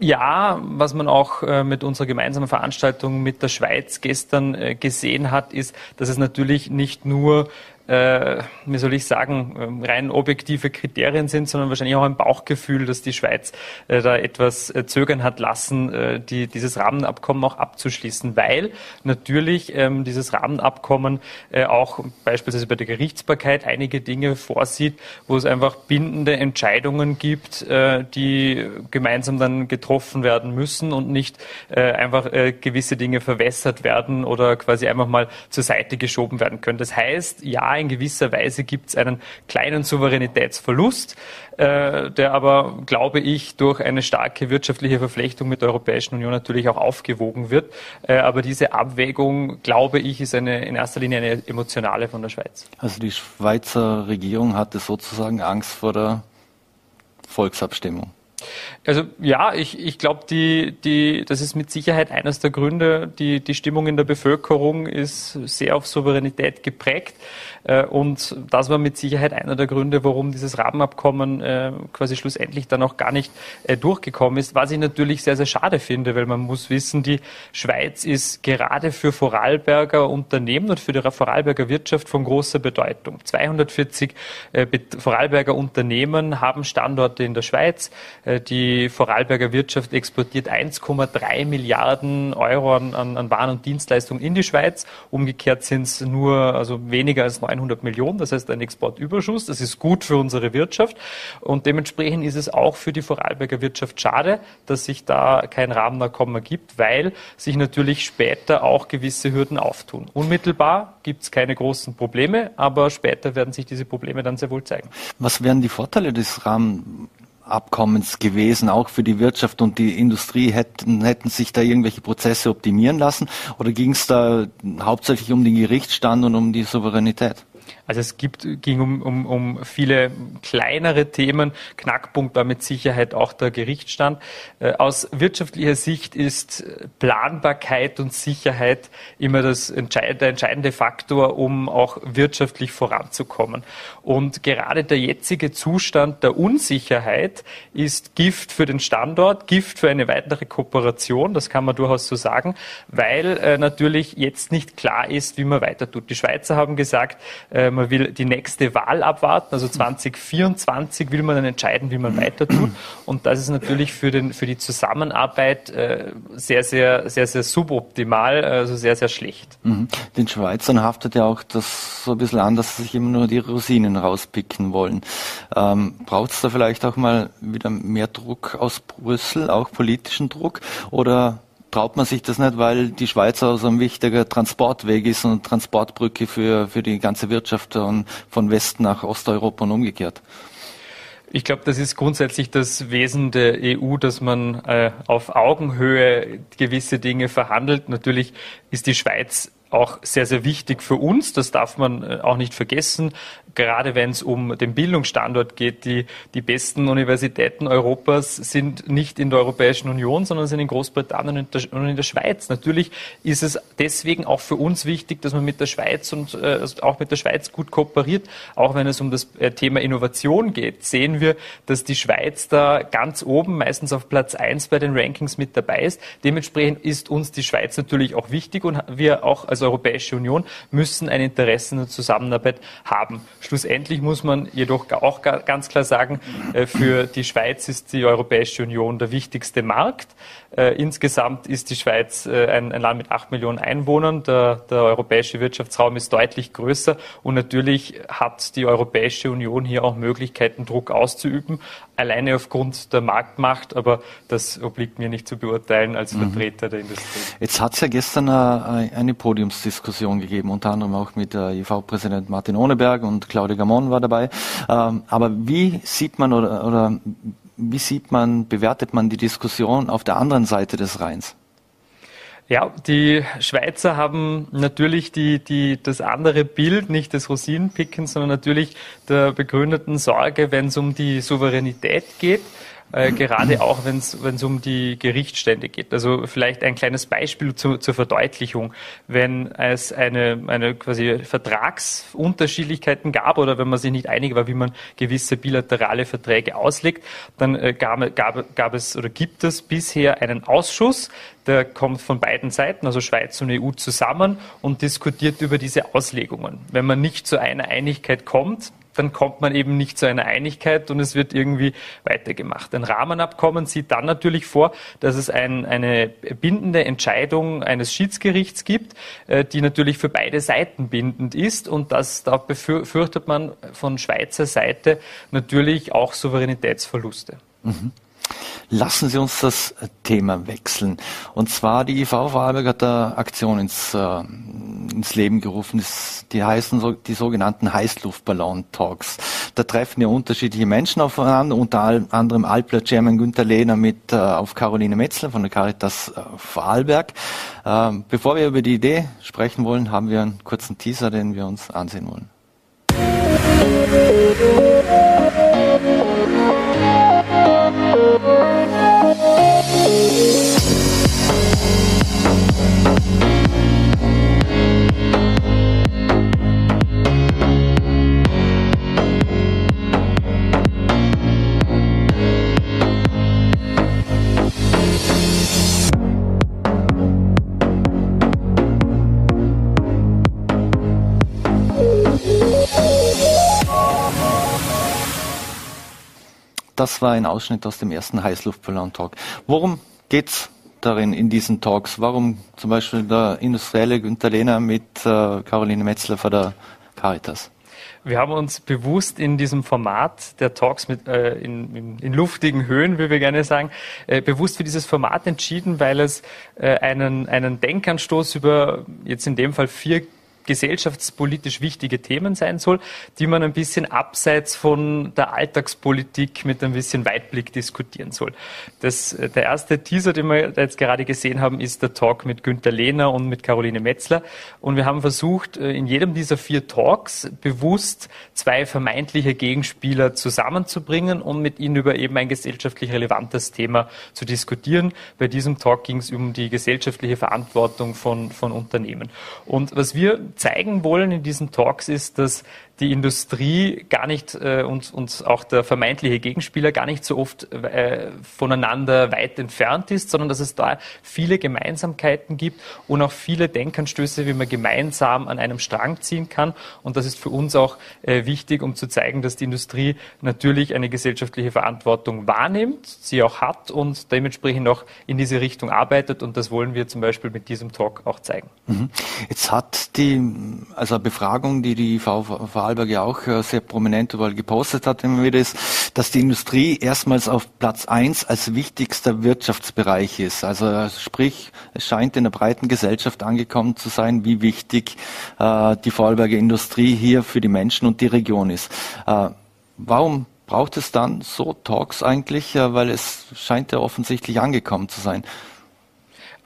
Speaker 4: Ja, was man auch äh, mit unserer gemeinsamen Veranstaltung mit der Schweiz gestern äh, gesehen hat, ist, dass es natürlich nicht nur äh, wie soll ich sagen, ähm, rein objektive Kriterien sind, sondern wahrscheinlich auch ein Bauchgefühl, dass die Schweiz äh, da etwas äh, zögern hat lassen, äh, die, dieses Rahmenabkommen auch abzuschließen, weil natürlich ähm, dieses Rahmenabkommen äh, auch beispielsweise bei der Gerichtsbarkeit einige Dinge vorsieht, wo es einfach bindende Entscheidungen gibt, äh, die gemeinsam dann getroffen werden müssen und nicht äh, einfach äh, gewisse Dinge verwässert werden oder quasi einfach mal zur Seite geschoben werden können. Das heißt, ja, in gewisser Weise gibt es einen kleinen Souveränitätsverlust, äh, der aber, glaube ich, durch eine starke wirtschaftliche Verflechtung mit der Europäischen Union natürlich auch aufgewogen wird. Äh, aber diese Abwägung, glaube ich, ist eine, in erster Linie eine emotionale von der Schweiz.
Speaker 1: Also die Schweizer Regierung hatte sozusagen Angst vor der Volksabstimmung.
Speaker 4: Also ja, ich, ich glaube, die, die, das ist mit Sicherheit eines der Gründe. Die, die Stimmung in der Bevölkerung ist sehr auf Souveränität geprägt. Äh, und das war mit Sicherheit einer der Gründe, warum dieses Rahmenabkommen äh, quasi schlussendlich dann auch gar nicht äh, durchgekommen ist. Was ich natürlich sehr, sehr schade finde, weil man muss wissen, die Schweiz ist gerade für Vorarlberger Unternehmen und für die Vorarlberger Wirtschaft von großer Bedeutung. 240 Vorarlberger Unternehmen haben Standorte in der Schweiz. Die Vorarlberger Wirtschaft exportiert 1,3 Milliarden Euro an, an, Waren und Dienstleistungen in die Schweiz. Umgekehrt sind es nur also weniger als 900 Millionen, das heißt ein Exportüberschuss. Das ist gut für unsere Wirtschaft und dementsprechend ist es auch für die Vorarlberger Wirtschaft schade, dass sich da kein Rahmenabkommen gibt, weil sich natürlich später auch gewisse Hürden auftun. Unmittelbar gibt es keine großen Probleme, aber später werden sich diese Probleme dann sehr wohl zeigen.
Speaker 1: Was wären die Vorteile des Rahmenabkommens? Abkommens gewesen, auch für die Wirtschaft und die Industrie hätten, hätten sich da irgendwelche Prozesse optimieren lassen oder ging es da hauptsächlich um den Gerichtsstand und um die Souveränität?
Speaker 4: Also es gibt, ging um, um, um viele kleinere Themen. Knackpunkt war mit Sicherheit auch der Gerichtsstand. Äh, aus wirtschaftlicher Sicht ist Planbarkeit und Sicherheit immer das entscheid der entscheidende Faktor, um auch wirtschaftlich voranzukommen. Und gerade der jetzige Zustand der Unsicherheit ist Gift für den Standort, Gift für eine weitere Kooperation, das kann man durchaus so sagen, weil äh, natürlich jetzt nicht klar ist, wie man weiter tut. Die Schweizer haben gesagt, äh, man will die nächste Wahl abwarten, also 2024 will man dann entscheiden, wie man weiter tut. Und das ist natürlich für, den, für die Zusammenarbeit äh, sehr, sehr, sehr, sehr suboptimal, also sehr, sehr schlecht.
Speaker 1: Mhm. Den Schweizern haftet ja auch das so ein bisschen an, dass sie sich immer nur die Rosinen rauspicken wollen. Ähm, Braucht es da vielleicht auch mal wieder mehr Druck aus Brüssel, auch politischen Druck? Oder traut man sich das nicht, weil die Schweiz auch so ein wichtiger Transportweg ist und Transportbrücke für, für die ganze Wirtschaft von Westen nach Osteuropa und umgekehrt.
Speaker 4: Ich glaube, das ist grundsätzlich das Wesen der EU, dass man äh, auf Augenhöhe gewisse Dinge verhandelt. Natürlich ist die Schweiz auch sehr, sehr wichtig für uns. Das darf man äh, auch nicht vergessen gerade wenn es um den Bildungsstandort geht, die, die besten Universitäten Europas sind nicht in der Europäischen Union, sondern sind in Großbritannien und in der Schweiz. Natürlich ist es deswegen auch für uns wichtig, dass man mit der Schweiz und äh, also auch mit der Schweiz gut kooperiert. Auch wenn es um das äh, Thema Innovation geht, sehen wir, dass die Schweiz da ganz oben, meistens auf Platz eins bei den Rankings mit dabei ist. Dementsprechend ist uns die Schweiz natürlich auch wichtig und wir auch als Europäische Union müssen ein Interesse in der Zusammenarbeit haben. Schlussendlich muss man jedoch auch ganz klar sagen, äh, für die Schweiz ist die Europäische Union der wichtigste Markt. Äh, insgesamt ist die Schweiz äh, ein, ein, Land mit acht Millionen Einwohnern. Der, der, europäische Wirtschaftsraum ist deutlich größer und natürlich hat die Europäische Union hier auch Möglichkeiten, Druck auszuüben, alleine aufgrund der Marktmacht, aber das obliegt mir nicht zu beurteilen als mhm. Vertreter mhm. der Industrie.
Speaker 1: Jetzt hat es ja gestern eine, eine Podiumsdiskussion gegeben, unter anderem auch mit IV-Präsident Martin Ohneberg und Claudia Gamon war dabei. Ähm, aber wie sieht man oder, oder wie sieht man, bewertet man die Diskussion auf der anderen Seite des Rheins?
Speaker 4: Ja, die Schweizer haben natürlich die, die, das andere Bild, nicht des Rosinenpickens, sondern natürlich der begründeten Sorge, wenn es um die Souveränität geht äh, gerade auch wenn es um die Gerichtsstände geht. Also vielleicht ein kleines Beispiel zu, zur Verdeutlichung. Wenn es eine, eine quasi Vertragsunterschiedlichkeiten gab oder wenn man sich nicht einig war, wie man gewisse bilaterale Verträge auslegt, dann äh, gab, gab, gab es oder gibt es bisher einen Ausschuss, der kommt von beiden Seiten, also Schweiz und EU zusammen und diskutiert über diese Auslegungen. Wenn man nicht zu einer Einigkeit kommt, dann kommt man eben nicht zu einer Einigkeit und es wird irgendwie weitergemacht. Ein Rahmenabkommen sieht dann natürlich vor, dass es ein, eine bindende Entscheidung eines Schiedsgerichts gibt, äh, die natürlich für beide Seiten bindend ist und das, da befürchtet man von Schweizer Seite natürlich auch Souveränitätsverluste.
Speaker 1: Mhm. Lassen Sie uns das Thema wechseln. Und zwar die IV Vorarlberg hat eine Aktion ins, äh, ins Leben gerufen. Die heißen so, die sogenannten Heißluftballon-Talks. Da treffen ja unterschiedliche Menschen aufeinander, unter anderem Alpler Chairman Günther Lehner mit äh, auf Caroline Metzler von der Caritas äh, Vorarlberg. Äh, bevor wir über die Idee sprechen wollen, haben wir einen kurzen Teaser, den wir uns ansehen wollen. Das war ein Ausschnitt aus dem ersten Heißluftballon-Talk. Worum geht's darin in diesen Talks? Warum zum Beispiel der industrielle Günter Lehner mit äh, Caroline Metzler von der Caritas?
Speaker 4: Wir haben uns bewusst in diesem Format der Talks mit, äh, in, in, in, luftigen Höhen, wie wir gerne sagen, äh, bewusst für dieses Format entschieden, weil es äh, einen, einen Denkanstoß über jetzt in dem Fall vier gesellschaftspolitisch wichtige Themen sein soll, die man ein bisschen abseits von der Alltagspolitik mit ein bisschen Weitblick diskutieren soll. Das, äh, der erste Teaser, den wir jetzt gerade gesehen haben, ist der Talk mit Günter Lehner und mit Caroline Metzler. Und wir haben versucht, äh, in jedem dieser vier Talks bewusst zwei vermeintliche Gegenspieler zusammenzubringen und mit ihnen über eben ein gesellschaftlich relevantes Thema zu diskutieren. Bei diesem Talk ging es um die gesellschaftliche Verantwortung von, von Unternehmen. Und was wir zeigen wollen in diesen Talks ist, dass die Industrie gar nicht äh, und, und auch der vermeintliche Gegenspieler gar nicht so oft äh, voneinander weit entfernt ist, sondern dass es da viele Gemeinsamkeiten gibt und auch viele Denkanstöße, wie man gemeinsam an einem Strang ziehen kann. Und das ist für uns auch äh, wichtig, um zu zeigen, dass die Industrie natürlich eine gesellschaftliche Verantwortung wahrnimmt, sie auch hat und dementsprechend auch in diese Richtung arbeitet. Und das wollen wir zum Beispiel mit diesem Talk auch zeigen.
Speaker 1: Mhm. Jetzt hat die, also Befragung, die die VV Vorarlberg ja auch äh, sehr prominent überall gepostet hat, immer wieder ist, dass die Industrie erstmals auf Platz eins als wichtigster Wirtschaftsbereich ist. Also sprich, es scheint in der breiten Gesellschaft angekommen zu sein, wie wichtig äh, die Vorarlberger Industrie hier für die Menschen und die Region ist. Äh, warum braucht es dann so Talks eigentlich? Äh, weil es scheint ja offensichtlich angekommen zu sein.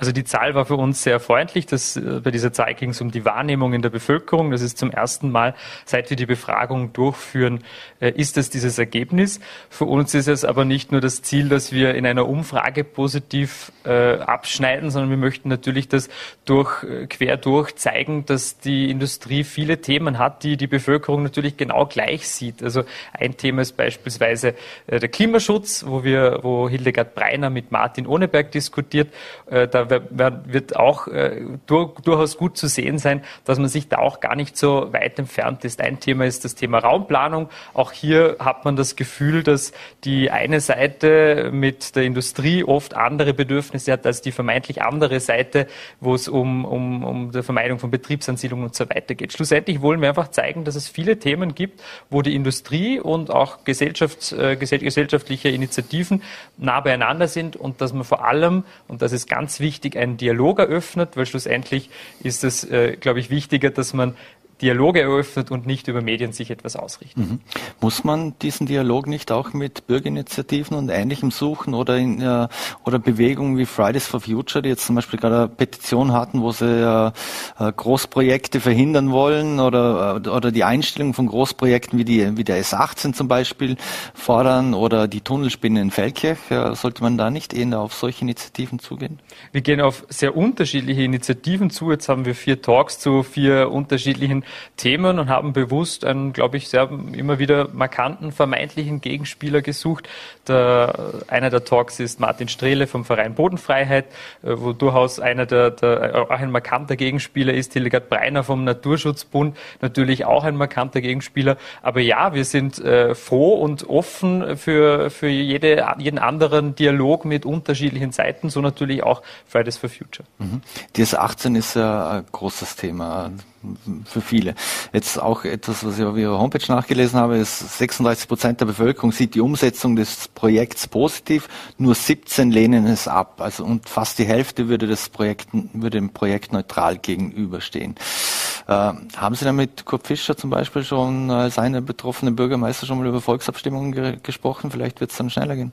Speaker 4: Also die Zahl war für uns sehr freundlich. Das, äh, bei dieser Zahl ging es um die Wahrnehmung in der Bevölkerung. Das ist zum ersten Mal, seit wir die Befragung durchführen, äh, ist es dieses Ergebnis. Für uns ist es aber nicht nur das Ziel, dass wir in einer Umfrage positiv äh, abschneiden, sondern wir möchten natürlich das durch, äh, quer durch zeigen, dass die Industrie viele Themen hat, die die Bevölkerung natürlich genau gleich sieht. Also ein Thema ist beispielsweise der Klimaschutz, wo wir, wo Hildegard Breiner mit Martin Ohneberg diskutiert. Äh, da wird auch äh, durchaus gut zu sehen sein, dass man sich da auch gar nicht so weit entfernt ist. Ein Thema ist das Thema Raumplanung. Auch hier hat man das Gefühl, dass die eine Seite mit der Industrie oft andere Bedürfnisse hat als die vermeintlich andere Seite, wo es um, um, um die Vermeidung von Betriebsansiedlungen und so weiter geht. Schlussendlich wollen wir einfach zeigen, dass es viele Themen gibt, wo die Industrie und auch Gesellschafts-, äh, gesellschaftliche Initiativen nah beieinander sind und dass man vor allem, und das ist ganz wichtig, wichtig, einen Dialog eröffnet, weil schlussendlich ist es, äh, glaube ich, wichtiger, dass man Dialoge eröffnet und nicht über Medien sich etwas ausrichtet. Mhm.
Speaker 1: Muss man diesen Dialog nicht auch mit Bürgerinitiativen und Ähnlichem suchen oder in, äh, oder Bewegungen wie Fridays for Future, die jetzt zum Beispiel gerade eine Petition hatten, wo sie äh, äh Großprojekte verhindern wollen oder, äh, oder die Einstellung von Großprojekten wie, die, wie der S18 zum Beispiel fordern oder die Tunnelspinne in Feldkirch. Äh, sollte man da nicht eher auf solche Initiativen zugehen?
Speaker 4: Wir gehen auf sehr unterschiedliche Initiativen zu. Jetzt haben wir vier Talks zu vier unterschiedlichen Themen und haben bewusst einen, glaube ich, sehr immer wieder markanten vermeintlichen Gegenspieler gesucht. Der, einer der Talks ist Martin Strehle vom Verein Bodenfreiheit, äh, wo durchaus einer der, der auch ein markanter Gegenspieler ist. Hildegard Breiner vom Naturschutzbund, natürlich auch ein markanter Gegenspieler. Aber ja, wir sind äh, froh und offen für, für jede, jeden anderen Dialog mit unterschiedlichen Seiten, so natürlich auch Fridays for Future.
Speaker 1: Mhm. DS 18 ist ja ein großes Thema für viele. Jetzt auch etwas, was ich auf Ihrer Homepage nachgelesen habe, ist 36 Prozent der Bevölkerung sieht die Umsetzung des Projekts positiv, nur 17 lehnen es ab. Also und fast die Hälfte würde das Projekt würde dem Projekt neutral gegenüberstehen. Äh, haben Sie da mit Kurt Fischer zum Beispiel schon als eine betroffene Bürgermeister schon mal über Volksabstimmungen ge gesprochen? Vielleicht wird es dann schneller gehen.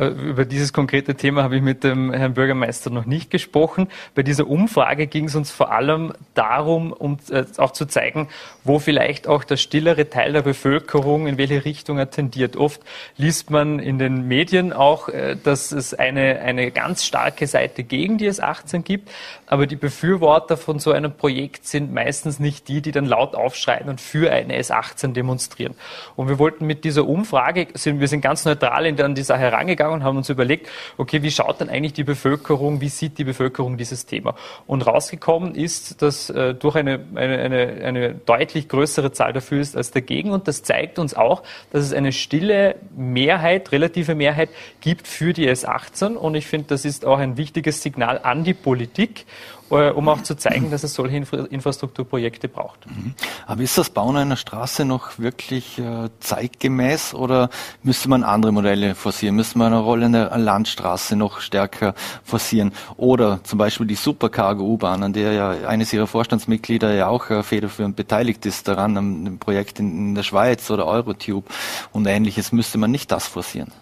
Speaker 4: Äh, über dieses konkrete Thema habe ich mit dem Herrn Bürgermeister noch nicht gesprochen. Bei dieser Umfrage ging es uns vor allem darum, um äh, auch zu zeigen, wo vielleicht auch der stillere Teil der Bevölkerung, in welche Richtung er tendiert. Oft liest man in den Medien auch, äh, dass es eine, eine ganz starke Seite gegen die S18 gibt, aber die Befürworter von so einem Projekt sind meistens nicht die, die dann laut aufschreien und für eine S18 demonstrieren. Und wir wollten mit dieser Umfrage, sind, wir sind ganz neutral in, die Sache herangegangen, und haben uns überlegt, okay, wie schaut denn eigentlich die Bevölkerung, wie sieht die Bevölkerung dieses Thema? Und rausgekommen ist, dass äh, durch eine, eine, eine, eine deutlich größere Zahl dafür ist als dagegen. Und das zeigt uns auch, dass es eine stille Mehrheit, relative Mehrheit gibt für die S18. Und ich finde, das ist auch ein wichtiges Signal an die Politik um auch zu zeigen, dass es solche Infra Infrastrukturprojekte braucht. Mhm.
Speaker 1: Aber ist das Bauen einer Straße noch wirklich äh, zeitgemäß oder müsste man andere Modelle forcieren? Müsste man eine rollende Landstraße noch stärker forcieren? Oder zum Beispiel die Supercargo-U-Bahn, an der ja eines ihrer Vorstandsmitglieder ja auch äh, federführend beteiligt ist daran, am Projekt in der Schweiz oder Eurotube und ähnliches. Müsste man nicht das forcieren?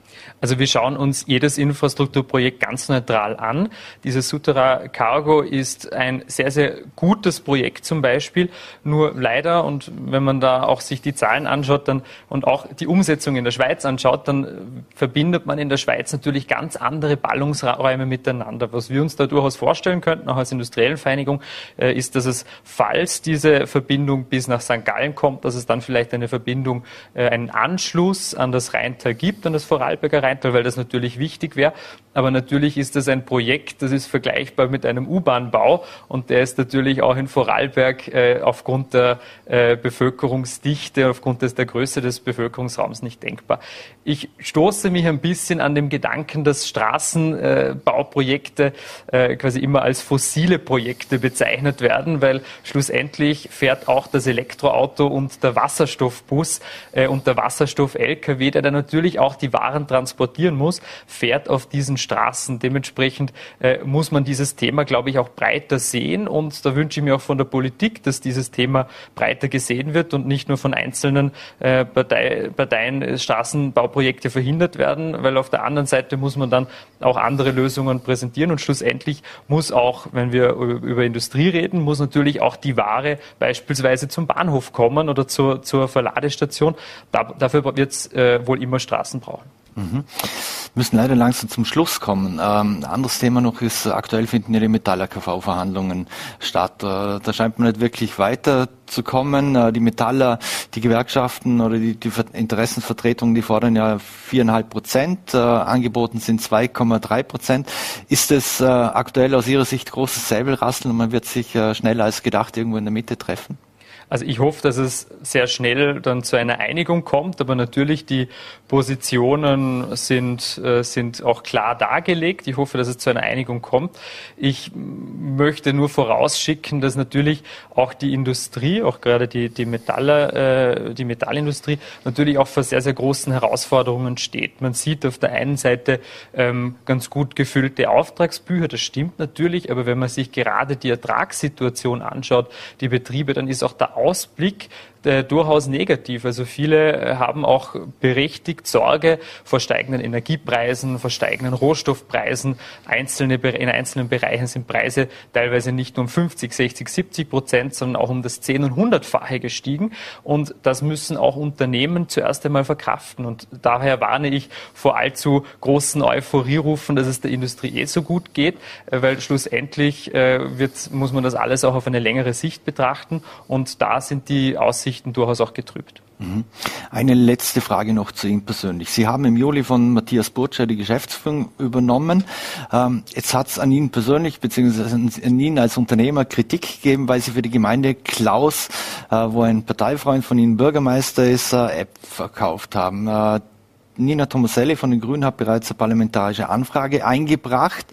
Speaker 4: Also wir schauen uns jedes Infrastrukturprojekt ganz neutral an. Dieses Sutera Cargo ist ein sehr, sehr gutes Projekt zum Beispiel. Nur leider, und wenn man da auch sich die Zahlen anschaut dann, und auch die Umsetzung in der Schweiz anschaut, dann verbindet man in der Schweiz natürlich ganz andere Ballungsräume miteinander. Was wir uns da durchaus vorstellen könnten, auch als industriellen Vereinigung, äh, ist, dass es, falls diese Verbindung bis nach St. Gallen kommt, dass es dann vielleicht eine Verbindung, äh, einen Anschluss an das Rheintal gibt, an das Vorarlberger Rheintal, weil das natürlich wichtig wäre. Aber natürlich ist das ein Projekt, das ist vergleichbar mit einem U-Bahn-Bau und der ist natürlich auch in Vorarlberg äh, aufgrund der äh, Bevölkerungsdichte, aufgrund des, der Größe des Bevölkerungsraums nicht denkbar. Ich stoße mich ein bisschen an dem Gedanken, dass Straßenbauprojekte äh, quasi immer als fossile Projekte bezeichnet werden, weil schlussendlich fährt auch das Elektroauto und der Wasserstoffbus äh, und der Wasserstoff-LKW, der dann natürlich auch die Waren transportieren muss, fährt auf diesen Straßen. Dementsprechend äh, muss man dieses Thema, glaube ich, auch breiter sehen. Und da wünsche ich mir auch von der Politik, dass dieses Thema breiter gesehen wird und nicht nur von einzelnen äh, Partei, Parteien äh, Straßenbauprojekte verhindert werden, weil auf der anderen Seite muss man dann auch andere Lösungen präsentieren. Und schlussendlich muss auch, wenn wir über Industrie reden, muss natürlich auch die Ware beispielsweise zum Bahnhof kommen oder zur, zur Verladestation. Da, dafür wird es äh, wohl immer Straßen brauchen.
Speaker 1: Mhm. Müssen leider langsam zum Schluss kommen. Ähm, anderes Thema noch ist, aktuell finden ja die Metall-AKV-Verhandlungen statt. Äh, da scheint man nicht wirklich weiterzukommen. Äh, die Metaller, die Gewerkschaften oder die, die Interessenvertretungen, die fordern ja viereinhalb Prozent. Äh, angeboten sind 2,3 Prozent. Ist es äh, aktuell aus Ihrer Sicht großes Säbelrasseln und man wird sich äh, schneller als gedacht irgendwo in der Mitte treffen?
Speaker 4: Also ich hoffe, dass es sehr schnell dann zu einer Einigung kommt, aber natürlich die Positionen sind, äh, sind auch klar dargelegt. Ich hoffe, dass es zu einer Einigung kommt. Ich möchte nur vorausschicken, dass natürlich auch die Industrie, auch gerade die, die, Metaller, äh, die Metallindustrie, natürlich auch vor sehr, sehr großen Herausforderungen steht. Man sieht auf der einen Seite ähm, ganz gut gefüllte Auftragsbücher, das stimmt natürlich, aber wenn man sich gerade die Ertragssituation anschaut, die Betriebe, dann ist auch der Ausblick äh, durchaus negativ. Also viele äh, haben auch berechtigt Sorge vor steigenden Energiepreisen, vor steigenden Rohstoffpreisen. Einzelne, in einzelnen Bereichen sind Preise teilweise nicht nur um 50, 60, 70 Prozent, sondern auch um das 10- und 100-fache gestiegen. Und das müssen auch Unternehmen zuerst einmal verkraften. Und daher warne ich vor allzu großen Euphorierufen, dass es der Industrie eh so gut geht, äh, weil schlussendlich wird, muss man das alles auch auf eine längere Sicht betrachten. Und da sind die Aussichten Aussichten durchaus auch getrübt.
Speaker 1: Mhm. Eine letzte Frage noch zu Ihnen persönlich. Sie haben im Juli von Matthias Burtscher die Geschäftsführung übernommen. Ähm, jetzt hat es an Ihnen persönlich beziehungsweise an Ihnen als Unternehmer Kritik gegeben, weil Sie für die Gemeinde Klaus, äh, wo ein Parteifreund von Ihnen Bürgermeister ist, äh, App verkauft haben. Äh, Nina Tomaselli von den Grünen hat bereits eine parlamentarische Anfrage eingebracht,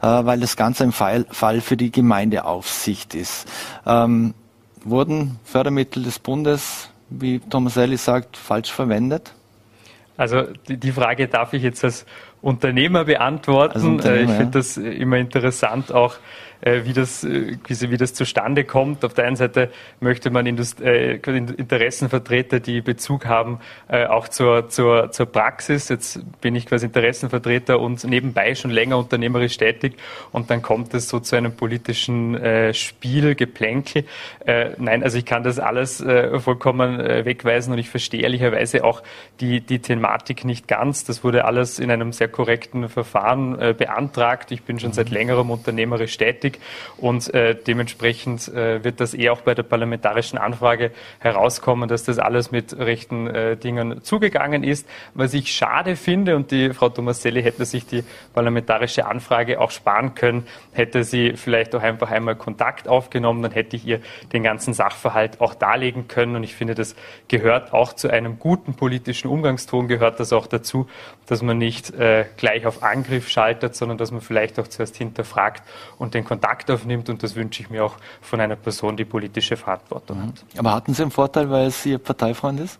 Speaker 1: weil das Ganze ein Fall für die Gemeindeaufsicht ist. Ähm, wurden Fördermittel des Bundes, wie Thomas Ellis sagt, falsch verwendet?
Speaker 4: Also die, Frage darf ich jetzt als Unternehmer beantworten. Als Unternehmer, ich finde ja. das immer interessant, auch äh, wie, das, äh, wie das zustande kommt. Auf der einen Seite möchte man Indust äh, Interessenvertreter, die Bezug haben, äh, auch zur, zur, zur Praxis. Jetzt bin ich quasi Interessenvertreter und nebenbei schon länger unternehmerisch tätig und dann kommt es so zu einem politischen äh, Spiel, Geplänkel. Äh, nein, also ich kann das alles äh, vollkommen äh, wegweisen und ich verstehe ehrlicherweise auch die, die Thematik nicht ganz. Das wurde alles in einem sehr korrekten Verfahren äh, beantragt. Ich bin schon seit längerem unternehmerisch tätig wichtig und äh, dementsprechend äh, wird das eh auch bei der parlamentarischen Anfrage herauskommen, dass das alles mit rechten äh, Dingen zugegangen ist. Was ich schade finde und die Frau Tomaselli hätte sich die parlamentarische Anfrage auch sparen können, hätte sie vielleicht auch einfach einmal Kontakt aufgenommen, dann hätte ich ihr den ganzen Sachverhalt auch darlegen können und ich finde, das gehört auch zu einem guten politischen Umgangston, gehört das auch dazu, dass man nicht äh, gleich auf Angriff schaltet, sondern dass man vielleicht auch zuerst hinterfragt und den Kontakt Kontakt aufnimmt und das wünsche ich mir auch von einer Person, die politische Verantwortung mhm. hat.
Speaker 1: Aber hatten Sie einen Vorteil, weil es Ihr Parteifreund ist?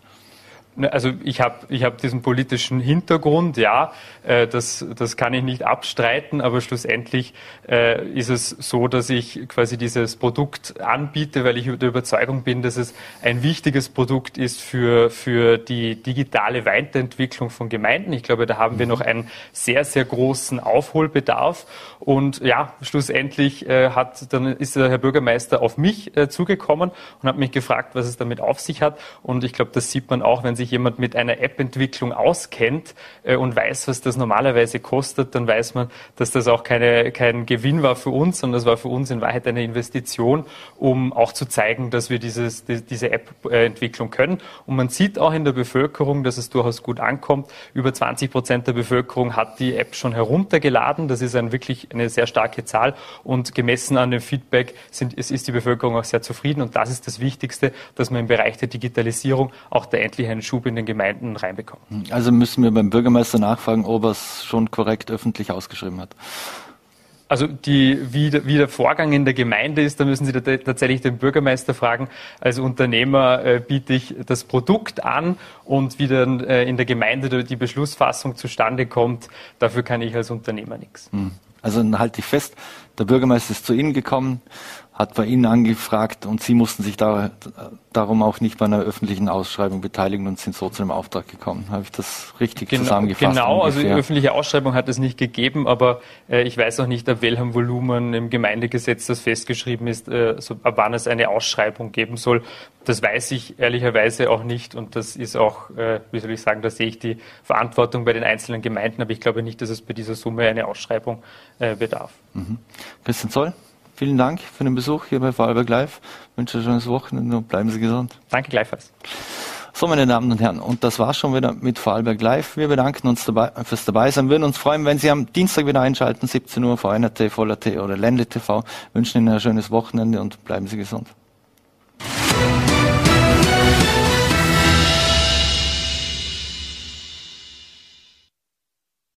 Speaker 4: Ne, also ich habe ich hab diesen politischen Hintergrund, ja, äh, das, das kann ich nicht abstreiten, aber schlussendlich äh, ist es so, dass ich quasi dieses Produkt anbiete, weil ich der Überzeugung bin, dass es ein wichtiges Produkt ist für, für die digitale Weiterentwicklung von Gemeinden. Ich glaube, da haben wir noch einen sehr, sehr großen Aufholbedarf. Und ja, schlussendlich äh, hat, dann ist der Herr Bürgermeister auf mich äh, zugekommen und hat mich gefragt, was es damit auf sich hat. Und ich glaube, das sieht man auch, wenn sich jemand mit einer App-Entwicklung auskennt äh, und weiß, was das normalerweise kostet, dann weiß man, dass das auch keine, kein Gewinn war für uns, sondern das war für uns in Wahrheit eine Investition, um auch zu zeigen, dass wir dieses, die, diese App-Entwicklung können. Und man sieht auch in der Bevölkerung, dass es durchaus gut ankommt. Über 20 Prozent der Bevölkerung hat die App schon heruntergeladen. Das ist ein wirklich eine sehr starke Zahl. Und gemessen an dem Feedback sind, ist, ist die Bevölkerung auch sehr zufrieden. Und das ist das Wichtigste, dass man im Bereich der Digitalisierung auch da endlich einen Schub in den Gemeinden reinbekommen.
Speaker 1: Also müssen wir beim Bürgermeister nachfragen, ob er es schon korrekt öffentlich ausgeschrieben hat.
Speaker 4: Also die, wie, der, wie der Vorgang in der Gemeinde ist, da müssen Sie tatsächlich den Bürgermeister fragen. Als Unternehmer äh, biete ich das Produkt an und wie dann äh, in der Gemeinde die Beschlussfassung zustande kommt, dafür kann ich als Unternehmer nichts. Hm.
Speaker 1: Also dann halte ich fest, der Bürgermeister ist zu Ihnen gekommen, hat bei Ihnen angefragt und Sie mussten sich da, darum auch nicht bei einer öffentlichen Ausschreibung beteiligen und sind so zu einem Auftrag gekommen. Habe ich das richtig
Speaker 4: genau,
Speaker 1: zusammengefasst?
Speaker 4: Genau, ungefähr? also die öffentliche Ausschreibung hat es nicht gegeben, aber äh, ich weiß auch nicht, ab welchem Volumen im Gemeindegesetz das festgeschrieben ist, äh, so, ab wann es eine Ausschreibung geben soll. Das weiß ich ehrlicherweise auch nicht und das ist auch, äh, wie soll ich sagen, da sehe ich die Verantwortung bei den einzelnen Gemeinden, aber ich glaube nicht, dass es bei dieser Summe eine Ausschreibung äh, bedarf.
Speaker 1: Mhm. Christian Zoll? Vielen Dank für den Besuch hier bei Vorarlberg Live. Ich wünsche ein schönes Wochenende und bleiben Sie gesund.
Speaker 4: Danke gleichfalls.
Speaker 1: So, meine Damen und Herren, und das war's schon wieder mit Vorarlberg Live. Wir bedanken uns dabei, fürs Dabeisein, würden uns freuen, wenn Sie am Dienstag wieder einschalten, 17 Uhr, VNRT, Voller T oder Ländle TV. Wünschen Ihnen ein schönes Wochenende und bleiben Sie gesund.